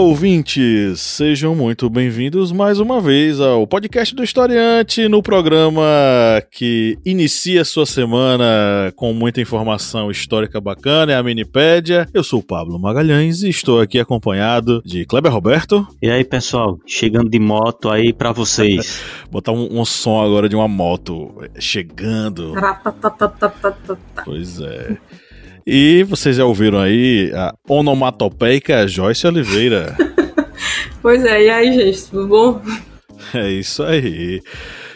Ouvintes! Sejam muito bem-vindos mais uma vez ao podcast do Historiante, no programa que inicia sua semana com muita informação histórica bacana, é a Minipédia. Eu sou o Pablo Magalhães e estou aqui acompanhado de Kleber Roberto. E aí, pessoal, chegando de moto aí para vocês. Botar um, um, som agora de uma moto chegando. pois é. E vocês já ouviram aí a onomatopeica Joyce Oliveira. pois é, e aí, gente, tudo bom? É isso aí.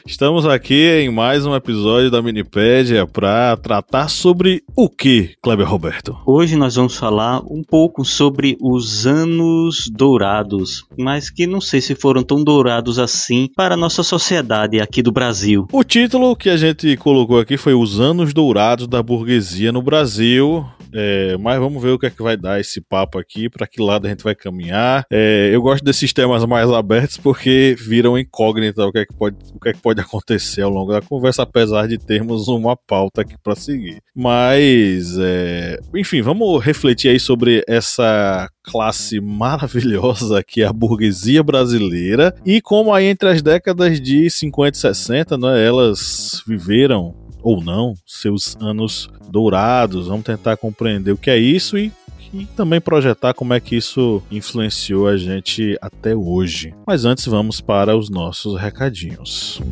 Estamos aqui em mais um episódio da Minipédia para tratar sobre o que, Kleber Roberto? Hoje nós vamos falar um pouco sobre os anos dourados, mas que não sei se foram tão dourados assim para a nossa sociedade aqui do Brasil. O título que a gente colocou aqui foi Os Anos Dourados da Burguesia no Brasil, é, mas vamos ver o que é que vai dar esse papo aqui, para que lado a gente vai caminhar. É, eu gosto desses temas mais abertos porque viram incógnita o que, é que pode, o que é que pode acontecer ao longo da conversa, apesar de termos uma pauta aqui para seguir. Mas, é, enfim, vamos refletir aí sobre essa classe maravilhosa que é a burguesia brasileira e como aí entre as décadas de 50 e 60, né, elas viveram ou não, seus anos dourados. Vamos tentar compreender o que é isso e e também projetar como é que isso influenciou a gente até hoje. Mas antes vamos para os nossos recadinhos.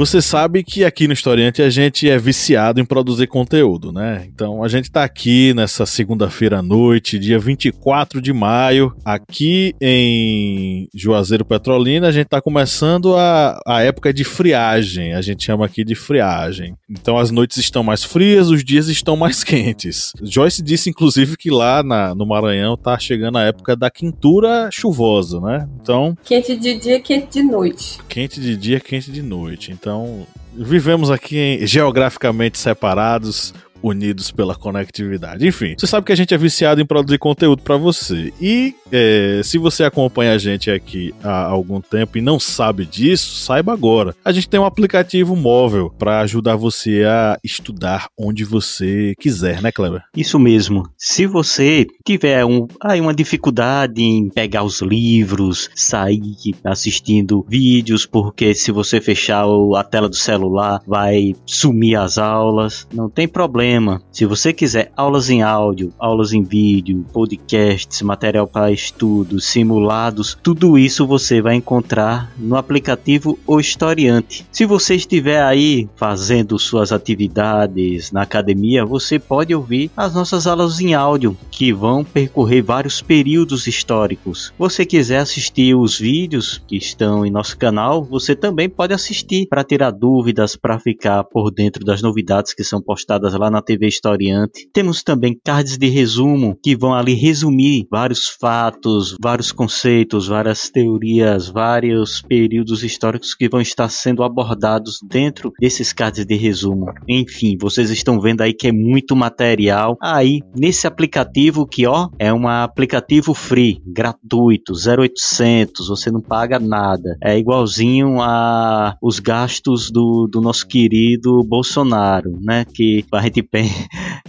Você sabe que aqui no Historiante a gente é viciado em produzir conteúdo, né? Então a gente está aqui nessa segunda-feira à noite, dia 24 de maio, aqui em Juazeiro Petrolina, a gente está começando a, a época de friagem, a gente chama aqui de friagem. Então as noites estão mais frias, os dias estão mais quentes. Joyce disse inclusive que lá na, no Maranhão tá chegando a época da quintura chuvosa, né? Então. Quente de dia, quente de noite. Quente de dia, quente de noite. Então então, vivemos aqui em, geograficamente separados, unidos pela conectividade. Enfim, você sabe que a gente é viciado em produzir conteúdo para você. E é, se você acompanha a gente aqui há algum tempo e não sabe disso, saiba agora. A gente tem um aplicativo móvel para ajudar você a estudar onde você quiser, né, Kleber? Isso mesmo. Se você tiver um, aí uma dificuldade em pegar os livros, sair assistindo vídeos, porque se você fechar a tela do celular vai sumir as aulas, não tem problema Se você quiser aulas em áudio, aulas em vídeo, podcasts, material para estudos, simulados, tudo isso você vai encontrar no aplicativo O Historiante. Se você estiver aí fazendo suas atividades na academia, você pode ouvir as nossas aulas em áudio, que vão percorrer vários períodos históricos. Você quiser assistir os vídeos que estão em nosso canal, você também pode assistir para tirar dúvidas, para ficar por dentro das novidades que são postadas lá na na TV Historiante. Temos também cards de resumo que vão ali resumir vários fatos, vários conceitos, várias teorias, vários períodos históricos que vão estar sendo abordados dentro desses cards de resumo. Enfim, vocês estão vendo aí que é muito material aí nesse aplicativo que ó é um aplicativo free, gratuito, 0800, você não paga nada. É igualzinho a os gastos do, do nosso querido Bolsonaro, né? Que a gente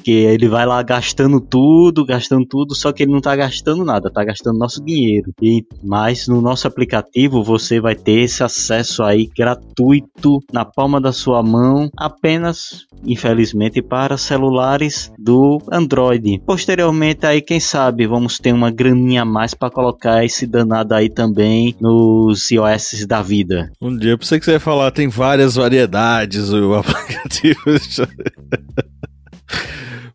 que ele vai lá gastando tudo, gastando tudo, só que ele não tá gastando nada, tá gastando nosso dinheiro. E mas no nosso aplicativo você vai ter esse acesso aí gratuito na palma da sua mão, apenas infelizmente para celulares do Android. Posteriormente aí quem sabe vamos ter uma graninha a mais para colocar esse danado aí também nos iOS da vida. Um dia eu pensei que você ia falar tem várias variedades o aplicativo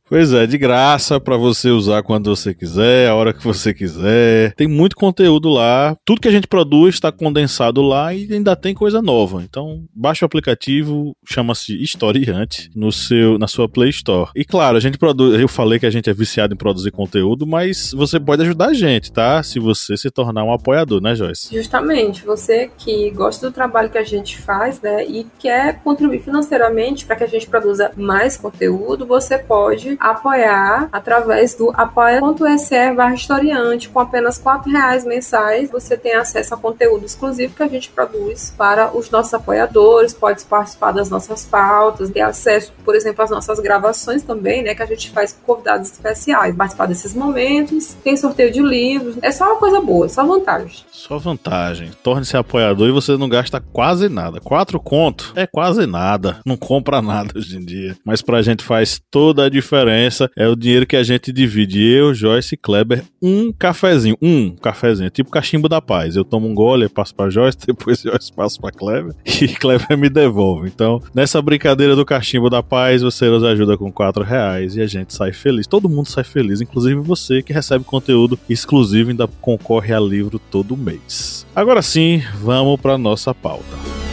Pois é, de graça para você usar quando você quiser, a hora que você quiser. Tem muito conteúdo lá. Tudo que a gente produz está condensado lá e ainda tem coisa nova. Então, baixa o aplicativo, chama-se Historiante no seu na sua Play Store. E claro, a gente produz, eu falei que a gente é viciado em produzir conteúdo, mas você pode ajudar a gente, tá? Se você se tornar um apoiador, né, Joyce? Justamente, você que gosta do trabalho que a gente faz, né, e quer contribuir financeiramente para que a gente produza mais conteúdo, você pode apoiar através do apoia.se barra historiante. Com apenas R$ reais mensais, você tem acesso a conteúdo exclusivo que a gente produz para os nossos apoiadores, pode participar das nossas pautas, ter acesso, por exemplo, às nossas gravações também, né, que a gente faz com convidados especiais, participar desses momentos, tem sorteio de livros, é só uma coisa boa, só vantagem. Só vantagem. Torne-se apoiador e você não gasta quase nada. Quatro conto é quase nada. Não compra nada hoje em dia. Mas pra gente faz toda a diferença diferença é o dinheiro que a gente divide. Eu, Joyce e Kleber, um cafezinho. Um cafezinho, tipo cachimbo da paz. Eu tomo um gole, passo pra Joyce, depois Joyce passa pra Kleber e Kleber me devolve. Então, nessa brincadeira do cachimbo da paz, você nos ajuda com quatro reais e a gente sai feliz. Todo mundo sai feliz, inclusive você que recebe conteúdo exclusivo e ainda concorre a livro todo mês. Agora sim, vamos para nossa pauta.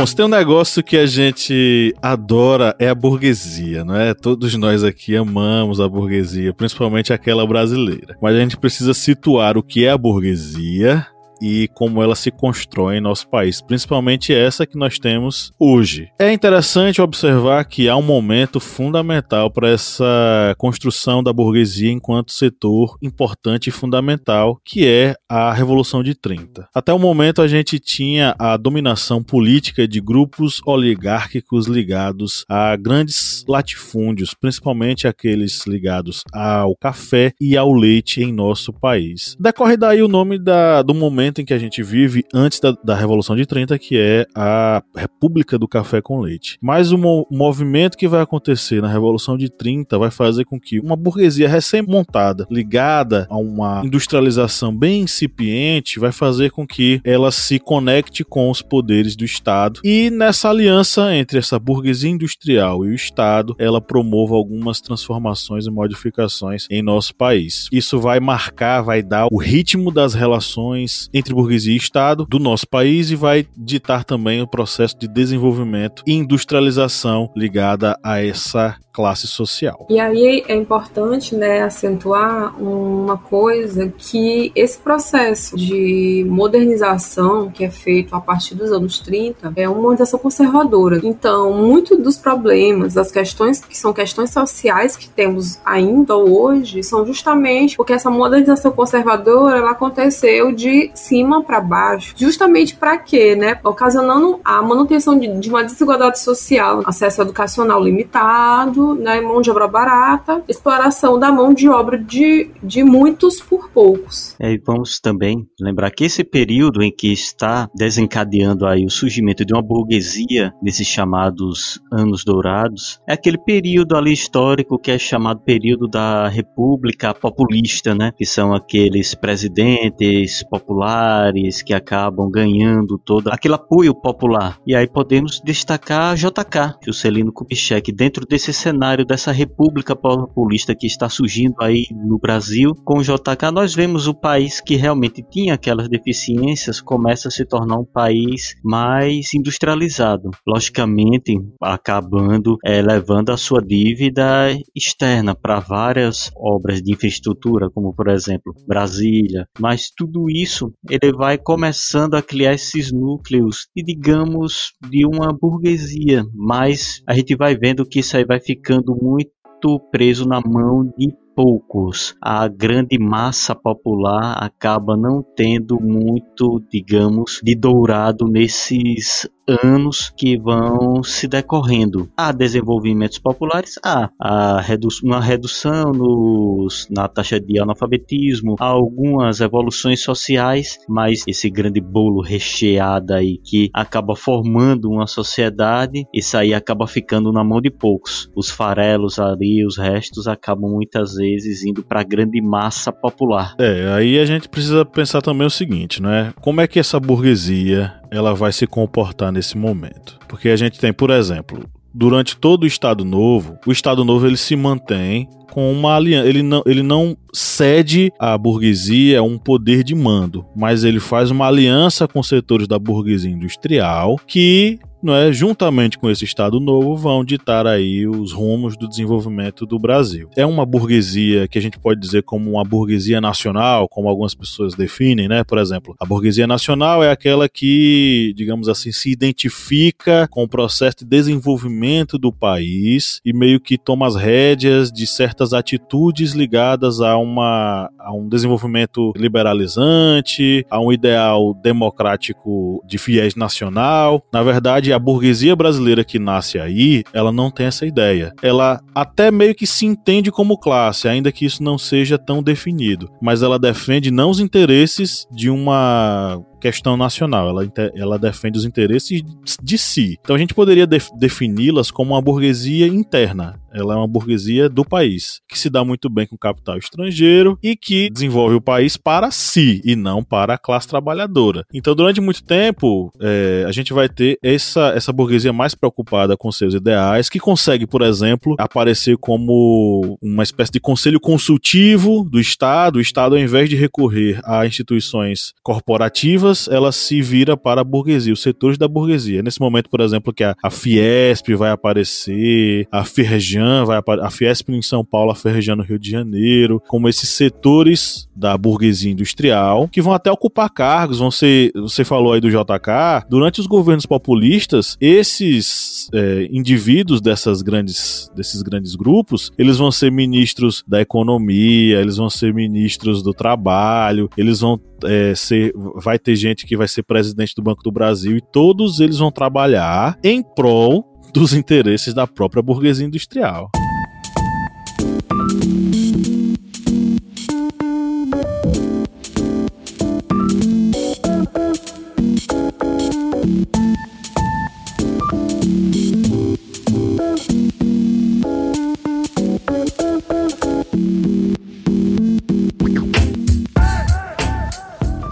Bom, se tem um negócio que a gente adora é a burguesia, não é? Todos nós aqui amamos a burguesia, principalmente aquela brasileira. Mas a gente precisa situar o que é a burguesia e como ela se constrói em nosso país, principalmente essa que nós temos hoje. É interessante observar que há um momento fundamental para essa construção da burguesia enquanto setor importante e fundamental, que é a Revolução de 30. Até o momento a gente tinha a dominação política de grupos oligárquicos ligados a grandes latifúndios, principalmente aqueles ligados ao café e ao leite em nosso país. Decorre daí o nome da, do momento momento em que a gente vive antes da, da Revolução de 30, que é a República do Café com Leite. Mas o mo movimento que vai acontecer na Revolução de 30 vai fazer com que uma burguesia recém-montada, ligada a uma industrialização bem incipiente, vai fazer com que ela se conecte com os poderes do Estado e nessa aliança entre essa burguesia industrial e o Estado, ela promova algumas transformações e modificações em nosso país. Isso vai marcar, vai dar o ritmo das relações entre burguesia e Estado do nosso país e vai ditar também o processo de desenvolvimento e industrialização ligada a essa classe social. E aí é importante, né, acentuar uma coisa que esse processo de modernização que é feito a partir dos anos 30 é uma modernização conservadora. Então, muito dos problemas, das questões que são questões sociais que temos ainda hoje, são justamente porque essa modernização conservadora ela aconteceu de cima para baixo, justamente para quê, né? Ocasionando a manutenção de, de uma desigualdade social, acesso educacional limitado, né, mão de obra barata, exploração da mão de obra de, de muitos por poucos. É, e vamos também lembrar que esse período em que está desencadeando aí o surgimento de uma burguesia nesses chamados anos dourados, é aquele período ali histórico que é chamado período da República Populista, né? Que são aqueles presidentes populares que acabam ganhando todo aquele apoio popular. E aí podemos destacar JK, Juscelino Kubitschek, dentro desse cenário dessa república populista que está surgindo aí no Brasil, com o JK nós vemos o país que realmente tinha aquelas deficiências começa a se tornar um país mais industrializado, logicamente acabando é, levando a sua dívida externa para várias obras de infraestrutura, como por exemplo Brasília, mas tudo isso ele vai começando a criar esses núcleos e digamos de uma burguesia, mas a gente vai vendo que isso aí vai ficar ficando muito preso na mão de poucos. A grande massa popular acaba não tendo muito, digamos, de dourado nesses anos que vão se decorrendo. Há desenvolvimentos populares, há, há redu uma redução nos, na taxa de analfabetismo, há algumas evoluções sociais, mas esse grande bolo recheado aí que acaba formando uma sociedade, isso aí acaba ficando na mão de poucos. Os farelos ali, os restos acabam muitas vezes indo para a grande massa popular. É, aí a gente precisa pensar também o seguinte, né? Como é que essa burguesia ela vai se comportar nesse momento? Porque a gente tem, por exemplo, durante todo o Estado Novo, o Estado Novo ele se mantém com uma aliança. Ele não, ele não cede à burguesia um poder de mando, mas ele faz uma aliança com setores da burguesia industrial que não é, juntamente com esse Estado novo, vão ditar aí os rumos do desenvolvimento do Brasil. É uma burguesia que a gente pode dizer como uma burguesia nacional, como algumas pessoas definem, né? Por exemplo, a burguesia nacional é aquela que, digamos assim, se identifica com o processo de desenvolvimento do país e meio que toma as rédeas de certas atitudes ligadas a, uma, a um desenvolvimento liberalizante, a um ideal democrático de fiéis nacional. Na verdade, a burguesia brasileira que nasce aí, ela não tem essa ideia. Ela até meio que se entende como classe, ainda que isso não seja tão definido, mas ela defende não os interesses de uma questão nacional, ela, ela defende os interesses de si. Então a gente poderia def defini-las como uma burguesia interna. Ela é uma burguesia do país, que se dá muito bem com capital estrangeiro e que desenvolve o país para si e não para a classe trabalhadora. Então, durante muito tempo, é, a gente vai ter essa, essa burguesia mais preocupada com seus ideais, que consegue, por exemplo, aparecer como uma espécie de conselho consultivo do Estado. O Estado, ao invés de recorrer a instituições corporativas, ela se vira para a burguesia, os setores da burguesia. Nesse momento, por exemplo, que a, a Fiesp vai aparecer, a Ferjan vai aparecer, a Fiesp em São Paulo, a Ferjan no Rio de Janeiro, como esses setores da burguesia industrial que vão até ocupar cargos, vão ser, você falou aí do JK, durante os governos populistas, esses é, indivíduos dessas grandes, desses grandes grupos, eles vão ser ministros da economia, eles vão ser ministros do trabalho, eles vão é, ser, vai ter gente que vai ser presidente do Banco do Brasil e todos eles vão trabalhar em prol dos interesses da própria burguesia industrial.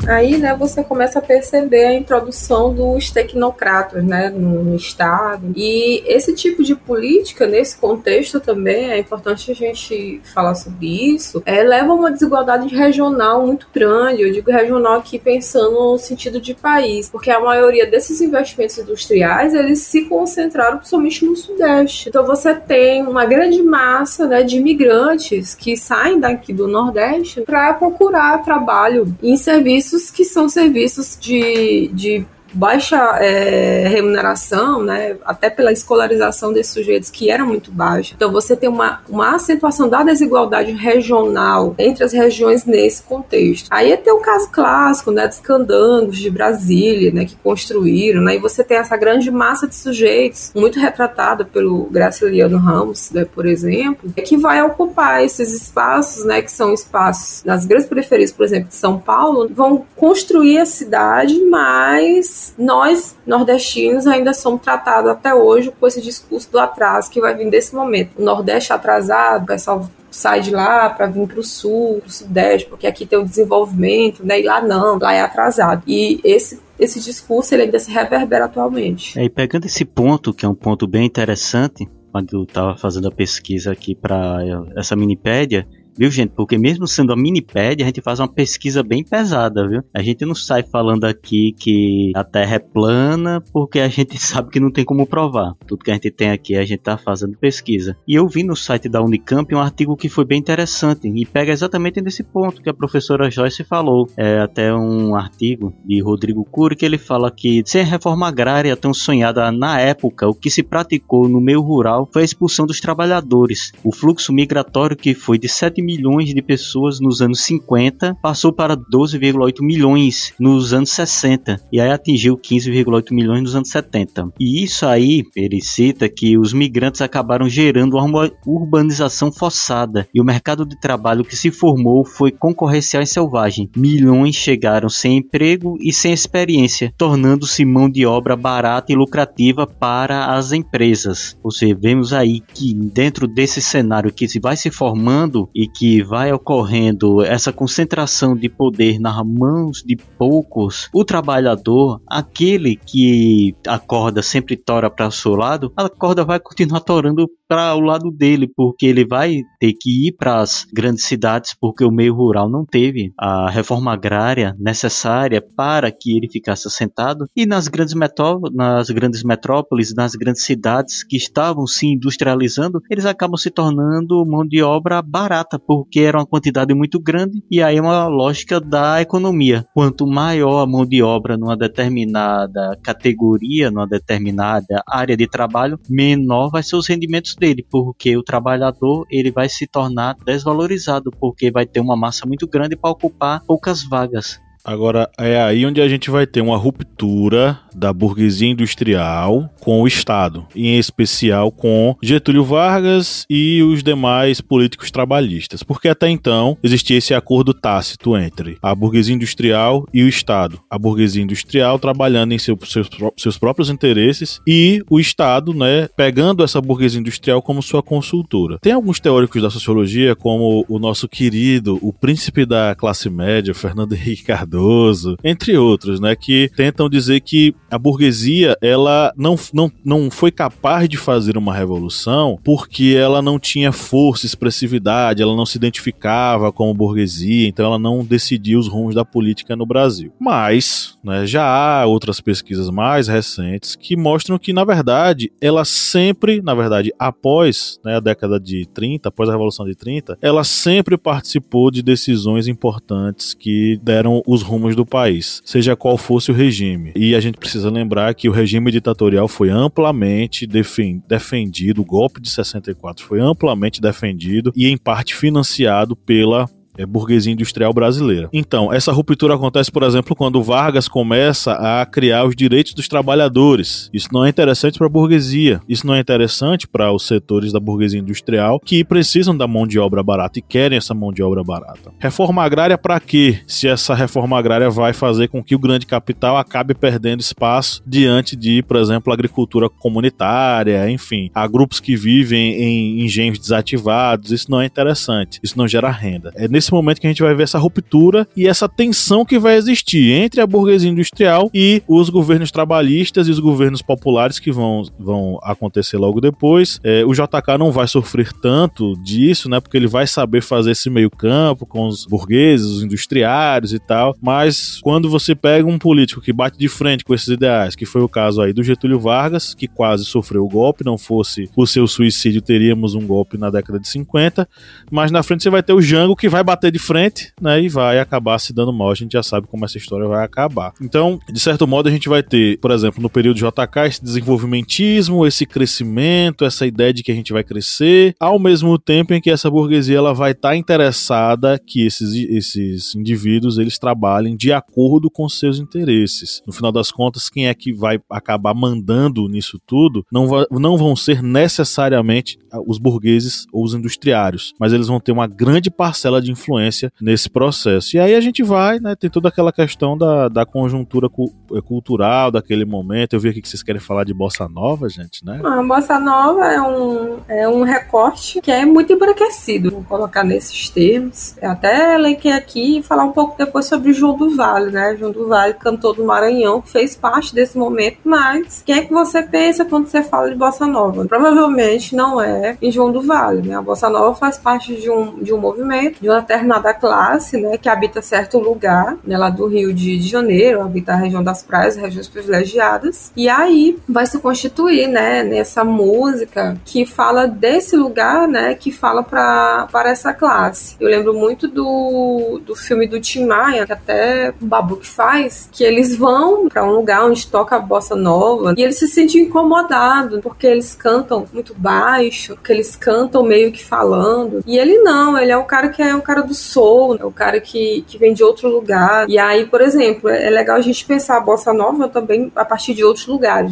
Aí, né, você começa a perceber a introdução dos tecnocratas, né, no, Estado. E esse tipo de política, nesse contexto também, é importante a gente falar sobre isso, é, leva a uma desigualdade regional muito grande. Eu digo regional aqui pensando no sentido de país, porque a maioria desses investimentos industriais, eles se concentraram principalmente no Sudeste. Então você tem uma grande massa, né, de imigrantes que saem daqui do Nordeste para procurar trabalho em serviços serviços que são serviços de, de baixa é, remuneração, né, até pela escolarização desses sujeitos que era muito baixa. Então você tem uma, uma acentuação da desigualdade regional entre as regiões nesse contexto. Aí tem o caso clássico, né, dos candangos de Brasília, né, que construíram, né, e você tem essa grande massa de sujeitos, muito retratada pelo Graciliano Ramos, né, por exemplo, que vai ocupar esses espaços, né, que são espaços nas grandes periferias, por exemplo, de São Paulo, vão construir a cidade, mas nós, nordestinos, ainda somos tratados até hoje com esse discurso do atraso que vai vir desse momento. O Nordeste atrasado, o pessoal sai de lá para vir para o sul, para o sudeste, porque aqui tem o desenvolvimento, né? E lá não, lá é atrasado. E esse esse discurso ele ainda se reverbera atualmente. É, e pegando esse ponto, que é um ponto bem interessante, quando eu estava fazendo a pesquisa aqui para essa minipédia, Viu, gente? Porque mesmo sendo a minipédia, a gente faz uma pesquisa bem pesada, viu? A gente não sai falando aqui que a Terra é plana porque a gente sabe que não tem como provar. Tudo que a gente tem aqui, a gente tá fazendo pesquisa. E eu vi no site da Unicamp um artigo que foi bem interessante e pega exatamente nesse ponto que a professora Joyce falou. É até um artigo de Rodrigo Cury que ele fala que sem a reforma agrária tão sonhada na época, o que se praticou no meio rural foi a expulsão dos trabalhadores. O fluxo migratório que foi de 7 milhões de pessoas nos anos 50, passou para 12,8 milhões nos anos 60 e aí atingiu 15,8 milhões nos anos 70. E isso aí, ele cita que os migrantes acabaram gerando uma urbanização forçada e o mercado de trabalho que se formou foi concorrencial e selvagem. Milhões chegaram sem emprego e sem experiência, tornando-se mão de obra barata e lucrativa para as empresas. Ou seja, vemos aí que dentro desse cenário que se vai se formando e que vai ocorrendo essa concentração de poder nas mãos de poucos, o trabalhador, aquele que a corda sempre tora para o seu lado, a corda vai continuar torando para o lado dele, porque ele vai ter que ir para as grandes cidades, porque o meio rural não teve a reforma agrária necessária para que ele ficasse assentado. E nas grandes, metó nas grandes metrópoles, nas grandes cidades que estavam se industrializando, eles acabam se tornando mão de obra barata, porque era uma quantidade muito grande, e aí é uma lógica da economia. Quanto maior a mão de obra numa determinada categoria, numa determinada área de trabalho, menor vai ser os rendimentos dele, porque o trabalhador ele vai se tornar desvalorizado, porque vai ter uma massa muito grande para ocupar poucas vagas. Agora é aí onde a gente vai ter uma ruptura da burguesia industrial com o Estado, em especial com Getúlio Vargas e os demais políticos trabalhistas, porque até então existia esse acordo tácito entre a burguesia industrial e o Estado. A burguesia industrial trabalhando em seu, seus, seus próprios interesses e o Estado, né, pegando essa burguesia industrial como sua consultora. Tem alguns teóricos da sociologia, como o nosso querido, o príncipe da classe média, Fernando Henrique Cardoso, entre outros, né, que tentam dizer que a burguesia ela não, não, não foi capaz de fazer uma revolução porque ela não tinha força, expressividade, ela não se identificava como burguesia, então ela não decidia os rumos da política no Brasil. Mas né, já há outras pesquisas mais recentes que mostram que, na verdade, ela sempre, na verdade, após né, a década de 30, após a Revolução de 30, ela sempre participou de decisões importantes que deram os rumos do país, seja qual fosse o regime. E a gente precisa precisa lembrar que o regime ditatorial foi amplamente defendido, o golpe de 64 foi amplamente defendido e, em parte, financiado pela é, burguesia industrial brasileira. Então, essa ruptura acontece, por exemplo, quando Vargas começa a criar os direitos dos trabalhadores. Isso não é interessante para a burguesia, isso não é interessante para os setores da burguesia industrial que precisam da mão de obra barata e querem essa mão de obra barata. Reforma agrária para quê? Se essa reforma agrária vai fazer com que o grande capital acabe perdendo espaço diante de, por exemplo, agricultura comunitária, enfim, há grupos que vivem em engenhos desativados, isso não é interessante, isso não gera renda. É nesse nesse momento que a gente vai ver essa ruptura e essa tensão que vai existir entre a burguesia industrial e os governos trabalhistas e os governos populares que vão, vão acontecer logo depois. É, o JK não vai sofrer tanto disso, né? Porque ele vai saber fazer esse meio campo com os burgueses, os industriários e tal. Mas quando você pega um político que bate de frente com esses ideais, que foi o caso aí do Getúlio Vargas, que quase sofreu o golpe, não fosse o seu suicídio, teríamos um golpe na década de 50. Mas na frente você vai ter o Jango que vai bater bater de frente, né, e vai acabar se dando mal. A gente já sabe como essa história vai acabar. Então, de certo modo, a gente vai ter, por exemplo, no período JK, esse desenvolvimentismo, esse crescimento, essa ideia de que a gente vai crescer, ao mesmo tempo em que essa burguesia ela vai estar tá interessada que esses, esses indivíduos eles trabalhem de acordo com seus interesses. No final das contas, quem é que vai acabar mandando nisso tudo não, vai, não vão ser necessariamente os burgueses ou os industriários, mas eles vão ter uma grande parcela de influência influência nesse processo. E aí a gente vai, né, tem toda aquela questão da, da conjuntura cu eh, cultural daquele momento. Eu vi aqui que vocês querem falar de bossa nova, gente, né? A bossa nova é um, é um recorte que é muito embranquecido, vou colocar nesses termos. Eu até elenquei aqui e falar um pouco depois sobre João do Vale, né? João do Vale, cantor do Maranhão, fez parte desse momento, mas quem é que você pensa quando você fala de bossa nova? Provavelmente não é em João do Vale, né? A bossa nova faz parte de um, de um movimento, de uma determinada classe, né, que habita certo lugar, né, lá do Rio de Janeiro, habita a região das praias, regiões privilegiadas, e aí vai se constituir, né, nessa música que fala desse lugar, né, que fala para para essa classe. Eu lembro muito do, do filme do Tim Maia, que até o Babu que faz, que eles vão para um lugar onde toca a bossa nova e eles se sentem incomodados porque eles cantam muito baixo, que eles cantam meio que falando. E ele não, ele é o cara que é o cara do soul, é o cara que, que vem de outro lugar. E aí, por exemplo, é legal a gente pensar a bossa nova também a partir de outros lugares.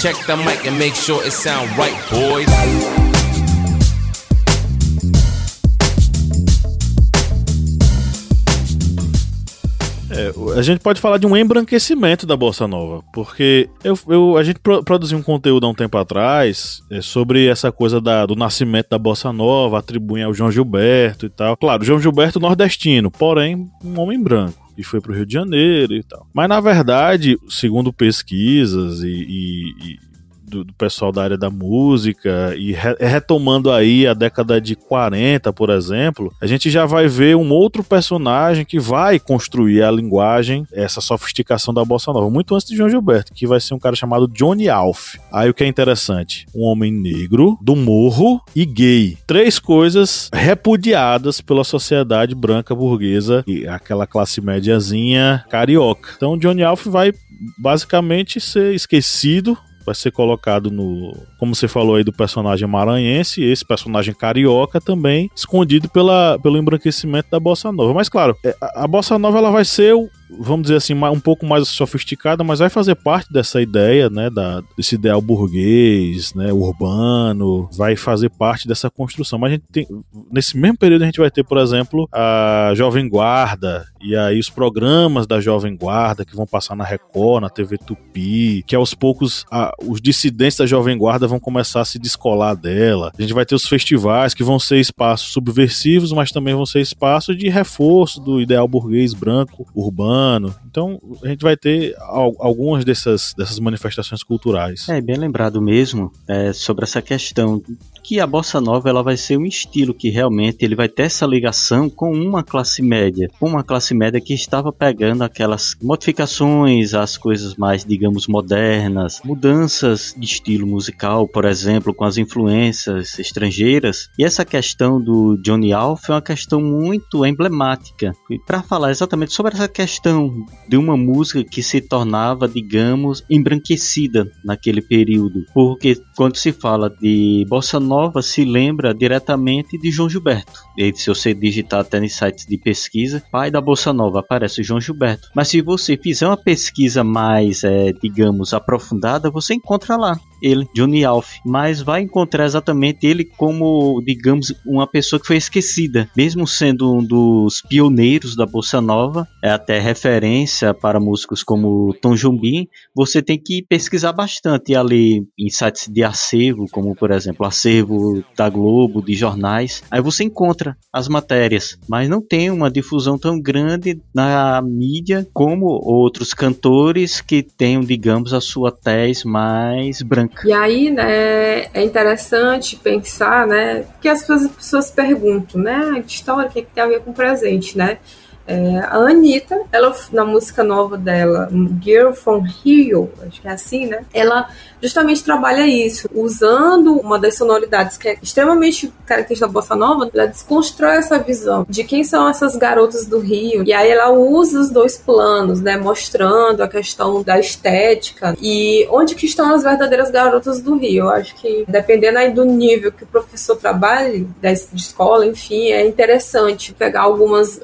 Check the mic and make sure it sound right, boys. A gente pode falar de um embranquecimento da Bossa Nova, porque eu, eu a gente pro, produziu um conteúdo há um tempo atrás é, sobre essa coisa da, do nascimento da Bossa Nova, atribuem ao João Gilberto e tal. Claro, João Gilberto nordestino, porém um homem branco e foi para o Rio de Janeiro e tal. Mas na verdade, segundo pesquisas e, e, do, do, pessoal da área da música e re, retomando aí a década de 40, por exemplo, a gente já vai ver um outro personagem que vai construir a linguagem, essa sofisticação da bossa nova, muito antes de João Gilberto, que vai ser um cara chamado Johnny Alf. Aí o que é interessante, um homem negro, do morro e gay. Três coisas repudiadas pela sociedade branca burguesa e aquela classe médiazinha carioca. Então Johnny Alf vai basicamente ser esquecido vai ser colocado no, como você falou aí do personagem maranhense, esse personagem carioca também escondido pela, pelo embranquecimento da bossa nova. Mas claro, é, a, bossa nova ela vai ser vamos dizer assim, um pouco mais sofisticada, mas vai fazer parte dessa ideia, né, da, desse ideal burguês, né, urbano, vai fazer parte dessa construção. Mas a gente tem, nesse mesmo período a gente vai ter, por exemplo, a Jovem Guarda e aí os programas da Jovem Guarda que vão passar na Record, na TV Tupi, que aos poucos a, os dissidentes da Jovem Guarda vão começar a se descolar dela. A gente vai ter os festivais que vão ser espaços subversivos, mas também vão ser espaços de reforço do ideal burguês branco, urbano então, a gente vai ter algumas dessas, dessas manifestações culturais. É, bem lembrado mesmo é, sobre essa questão que a bossa nova ela vai ser um estilo que realmente ele vai ter essa ligação com uma classe média, uma classe média que estava pegando aquelas modificações, as coisas mais, digamos, modernas, mudanças de estilo musical, por exemplo, com as influências estrangeiras. E essa questão do Johnny Alf é uma questão muito emblemática. para falar exatamente sobre essa questão de uma música que se tornava, digamos, embranquecida naquele período, porque quando se fala de bossa nova se lembra diretamente de João Gilberto. E se você digitar até nos sites de pesquisa, pai da Bolsa Nova, aparece João Gilberto. Mas se você fizer uma pesquisa mais, é, digamos, aprofundada, você encontra lá ele, Johnny Alf, mas vai encontrar exatamente ele como, digamos, uma pessoa que foi esquecida, mesmo sendo um dos pioneiros da bossa nova, é até referência para músicos como Tom Jobim. Você tem que pesquisar bastante ali em sites de acervo, como por exemplo, acervo da Globo, de jornais. Aí você encontra as matérias, mas não tem uma difusão tão grande na mídia como outros cantores que tenham, digamos, a sua tez mais branca e aí, né, é interessante pensar, né, que as pessoas perguntam, né, que história, o que, é que tem a ver com presente, né? É, a Anitta, ela, na música nova dela, Girl from Rio, acho que é assim, né? Ela justamente trabalha isso, usando uma das sonoridades que é extremamente característica da bossa nova, ela desconstrói essa visão de quem são essas garotas do Rio. E aí ela usa os dois planos, né, mostrando a questão da estética e onde que estão as verdadeiras garotas do Rio. Eu acho que dependendo aí do nível que o professor trabalhe, da escola, enfim, é interessante pegar algumas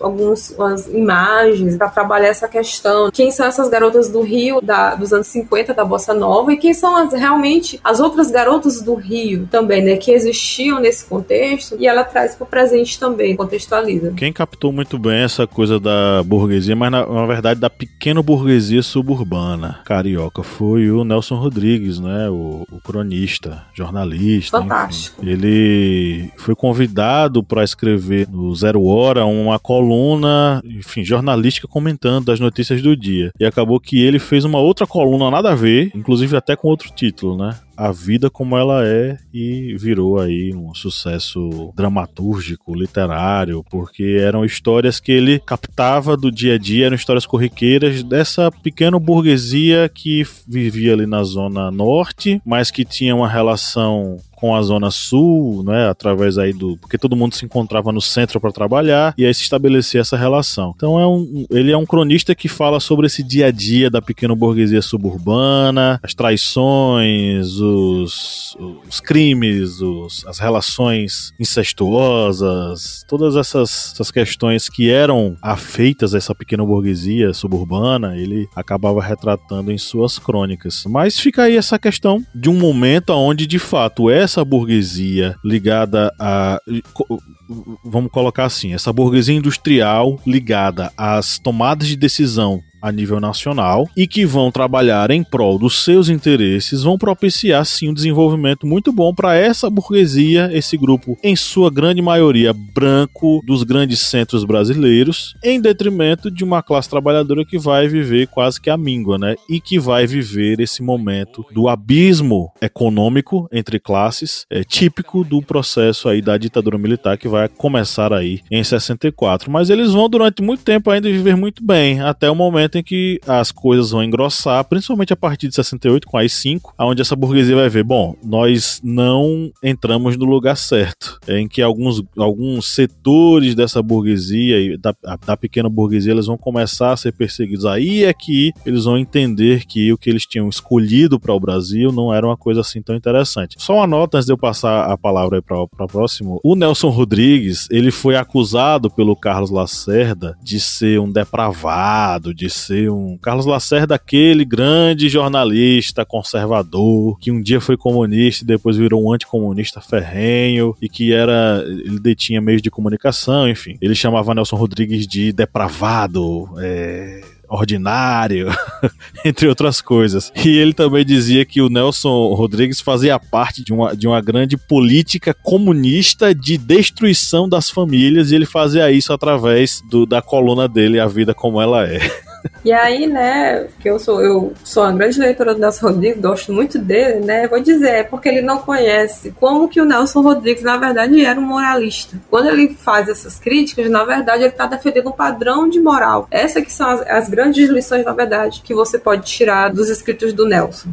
algumas imagens para trabalhar essa questão. Quem são essas garotas do Rio da, dos anos 50 da bossa nova e quem são as realmente as outras garotas do Rio também, né, que existiam nesse contexto, e ela traz para o presente também, contextualiza. Quem captou muito bem essa coisa da burguesia, mas na, na verdade da pequena burguesia suburbana carioca, foi o Nelson Rodrigues, né, o, o cronista, jornalista. Fantástico. Enfim. Ele foi convidado para escrever no Zero Hora uma coluna, enfim, jornalística comentando as notícias do dia. E acabou que ele fez uma outra coluna nada a ver, inclusive até com outro título, né? A vida como ela é e virou aí um sucesso dramatúrgico, literário, porque eram histórias que ele captava do dia a dia, eram histórias corriqueiras dessa pequena burguesia que vivia ali na zona norte, mas que tinha uma relação com a Zona Sul, né, através aí do. Porque todo mundo se encontrava no centro para trabalhar e aí se estabelecia essa relação. Então é um, ele é um cronista que fala sobre esse dia a dia da pequena burguesia suburbana, as traições, os, os crimes, os, as relações incestuosas, todas essas, essas questões que eram afeitas a essa pequena burguesia suburbana, ele acabava retratando em suas crônicas. Mas fica aí essa questão de um momento onde de fato essa burguesia ligada a. Vamos colocar assim: essa burguesia industrial ligada às tomadas de decisão a nível nacional e que vão trabalhar em prol dos seus interesses, vão propiciar sim um desenvolvimento muito bom para essa burguesia, esse grupo, em sua grande maioria branco dos grandes centros brasileiros, em detrimento de uma classe trabalhadora que vai viver quase que a míngua, né? E que vai viver esse momento do abismo econômico entre classes, é típico do processo aí da ditadura militar que vai começar aí em 64. Mas eles vão durante muito tempo ainda viver muito bem, até o momento momento em que as coisas vão engrossar, principalmente a partir de 68 com a I5, onde essa burguesia vai ver, bom, nós não entramos no lugar certo, é em que alguns, alguns setores dessa burguesia da, da pequena burguesia eles vão começar a ser perseguidos. Aí é que eles vão entender que o que eles tinham escolhido para o Brasil não era uma coisa assim tão interessante. Só uma nota antes de eu passar a palavra para o próximo. O Nelson Rodrigues, ele foi acusado pelo Carlos Lacerda de ser um depravado, de ser um Carlos Lacerda, aquele grande jornalista conservador que um dia foi comunista e depois virou um anticomunista ferrenho e que era ele detinha meios de comunicação, enfim. Ele chamava Nelson Rodrigues de depravado, é, ordinário, entre outras coisas. E ele também dizia que o Nelson Rodrigues fazia parte de uma, de uma grande política comunista de destruição das famílias e ele fazia isso através do, da coluna dele, A Vida Como Ela É. E aí, né, que eu sou eu sou uma grande leitora do Nelson Rodrigues, gosto muito dele, né? Vou dizer, é porque ele não conhece como que o Nelson Rodrigues, na verdade, era um moralista. Quando ele faz essas críticas, na verdade, ele está defendendo um padrão de moral. Essas que são as, as grandes lições, na verdade, que você pode tirar dos escritos do Nelson.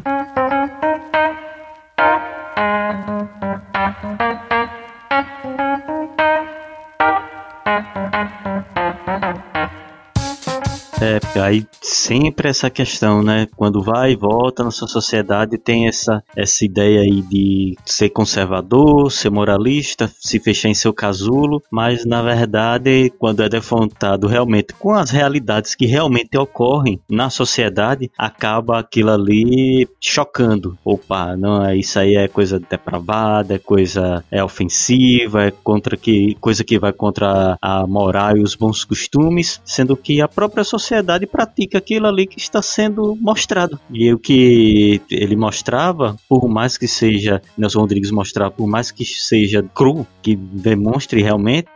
É, aí sempre essa questão, né? Quando vai e volta na sua sociedade, tem essa, essa ideia aí de ser conservador, ser moralista, se fechar em seu casulo, mas na verdade, quando é defrontado realmente com as realidades que realmente ocorrem na sociedade, acaba aquilo ali chocando. Opa, não, é isso aí é coisa depravada, é coisa é ofensiva, é contra que coisa que vai contra a moral e os bons costumes, sendo que a própria sociedade sociedade pratica aquilo ali que está sendo mostrado. E o que ele mostrava, por mais que seja, Nelson Rodrigues mostrava, por mais que seja cru, que demonstre realmente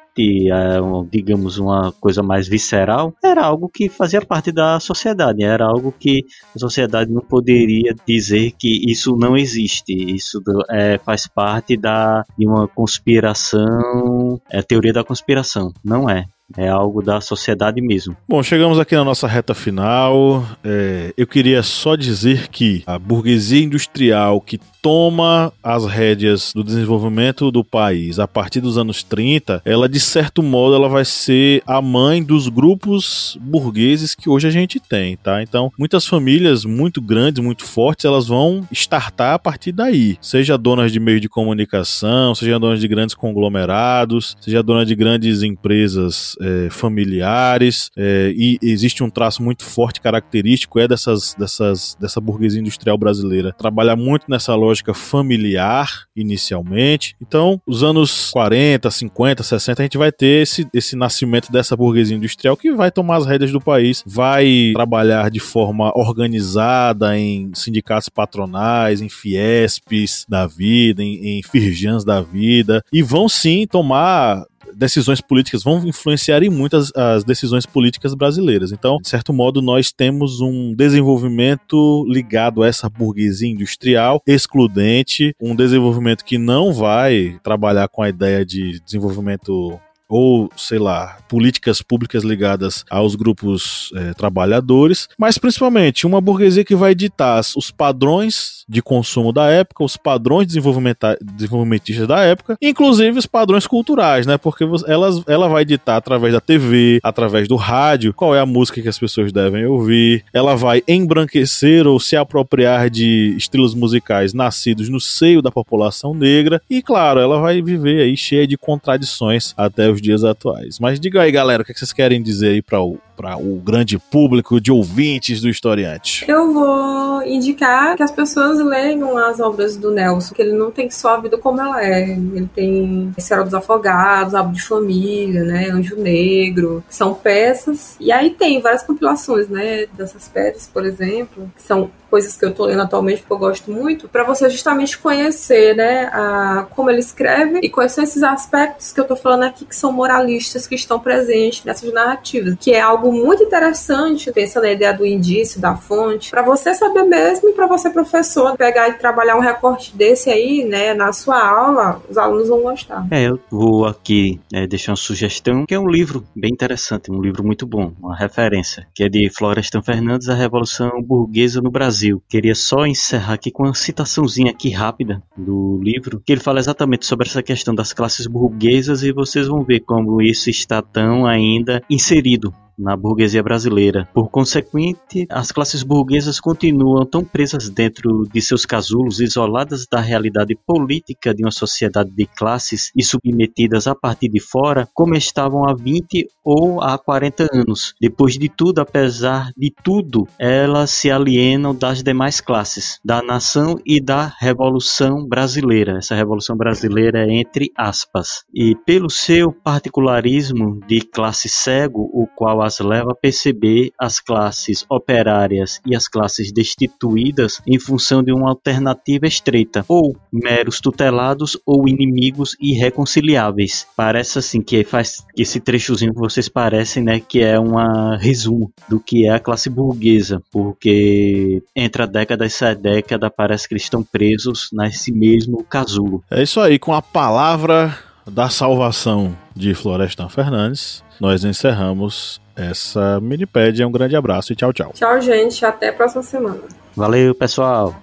digamos, uma coisa mais visceral, era algo que fazia parte da sociedade, era algo que a sociedade não poderia dizer que isso não existe, isso é, faz parte da, de uma conspiração, é teoria da conspiração, não é. É algo da sociedade mesmo. Bom, chegamos aqui na nossa reta final. É, eu queria só dizer que a burguesia industrial que toma as rédeas do desenvolvimento do país a partir dos anos 30, ela de certo modo ela vai ser a mãe dos grupos burgueses que hoje a gente tem, tá? Então, muitas famílias muito grandes, muito fortes, elas vão startar a partir daí. Seja donas de meio de comunicação, seja donas de grandes conglomerados, seja dona de grandes empresas é, familiares, é, e existe um traço muito forte, característico, é dessas, dessas, dessa burguesia industrial brasileira. Trabalhar muito nessa lógica lógica familiar inicialmente. Então, os anos 40, 50, 60, a gente vai ter esse, esse nascimento dessa burguesia industrial que vai tomar as rédeas do país, vai trabalhar de forma organizada em sindicatos patronais, em Fiespes da vida, em, em Firjans da vida, e vão sim tomar decisões políticas vão influenciar em muitas as decisões políticas brasileiras. Então, de certo modo, nós temos um desenvolvimento ligado a essa burguesia industrial excludente, um desenvolvimento que não vai trabalhar com a ideia de desenvolvimento ou, sei lá, políticas públicas ligadas aos grupos é, trabalhadores, mas principalmente uma burguesia que vai ditar os padrões de consumo da época, os padrões desenvolvimentistas da época, inclusive os padrões culturais, né? Porque elas, ela vai ditar através da TV, através do rádio, qual é a música que as pessoas devem ouvir, ela vai embranquecer ou se apropriar de estilos musicais nascidos no seio da população negra, e claro, ela vai viver aí cheia de contradições até os dias atuais. Mas diga aí, galera, o que vocês querem dizer aí para o, o grande público de ouvintes do historiante? Eu vou indicar que as pessoas leiam as obras do Nelson, que ele não tem só a vida como ela é. Ele tem Serra dos Afogados, Abo de Família, né, Anjo Negro, são peças. E aí tem várias compilações, né, dessas peças, por exemplo, que são coisas que eu estou lendo atualmente, porque eu gosto muito, para você justamente conhecer, né, a, como ele escreve e quais são esses aspectos que eu estou falando aqui que são moralistas que estão presentes nessas narrativas, que é algo muito interessante, pensa na ideia do indício, da fonte, para você saber mesmo e para você, professor, pegar e trabalhar um recorte desse aí, né, na sua aula, os alunos vão gostar. É, eu vou aqui é, deixar uma sugestão, que é um livro bem interessante, um livro muito bom, uma referência, que é de Florestan Fernandes, A Revolução Burguesa no Brasil. Queria só encerrar aqui com uma citaçãozinha aqui rápida do livro, que ele fala exatamente sobre essa questão das classes burguesas e vocês vão ver como isso está tão ainda inserido na burguesia brasileira. Por consequente, as classes burguesas continuam tão presas dentro de seus casulos, isoladas da realidade política de uma sociedade de classes e submetidas a partir de fora, como estavam há 20 ou há 40 anos. Depois de tudo, apesar de tudo, elas se alienam das demais classes, da nação e da Revolução Brasileira. Essa Revolução Brasileira é entre aspas. E pelo seu particularismo de classe cego, o qual as leva a perceber as classes operárias e as classes destituídas em função de uma alternativa estreita, ou meros tutelados ou inimigos irreconciliáveis. Parece assim que faz esse trechozinho que vocês parecem, né, que é um resumo do que é a classe burguesa, porque entre a década e essa década parece que eles estão presos nesse mesmo casulo. É isso aí, com a palavra da salvação de Florestan Fernandes, nós encerramos essa minipédia. Um grande abraço e tchau, tchau. Tchau, gente. Até a próxima semana. Valeu, pessoal.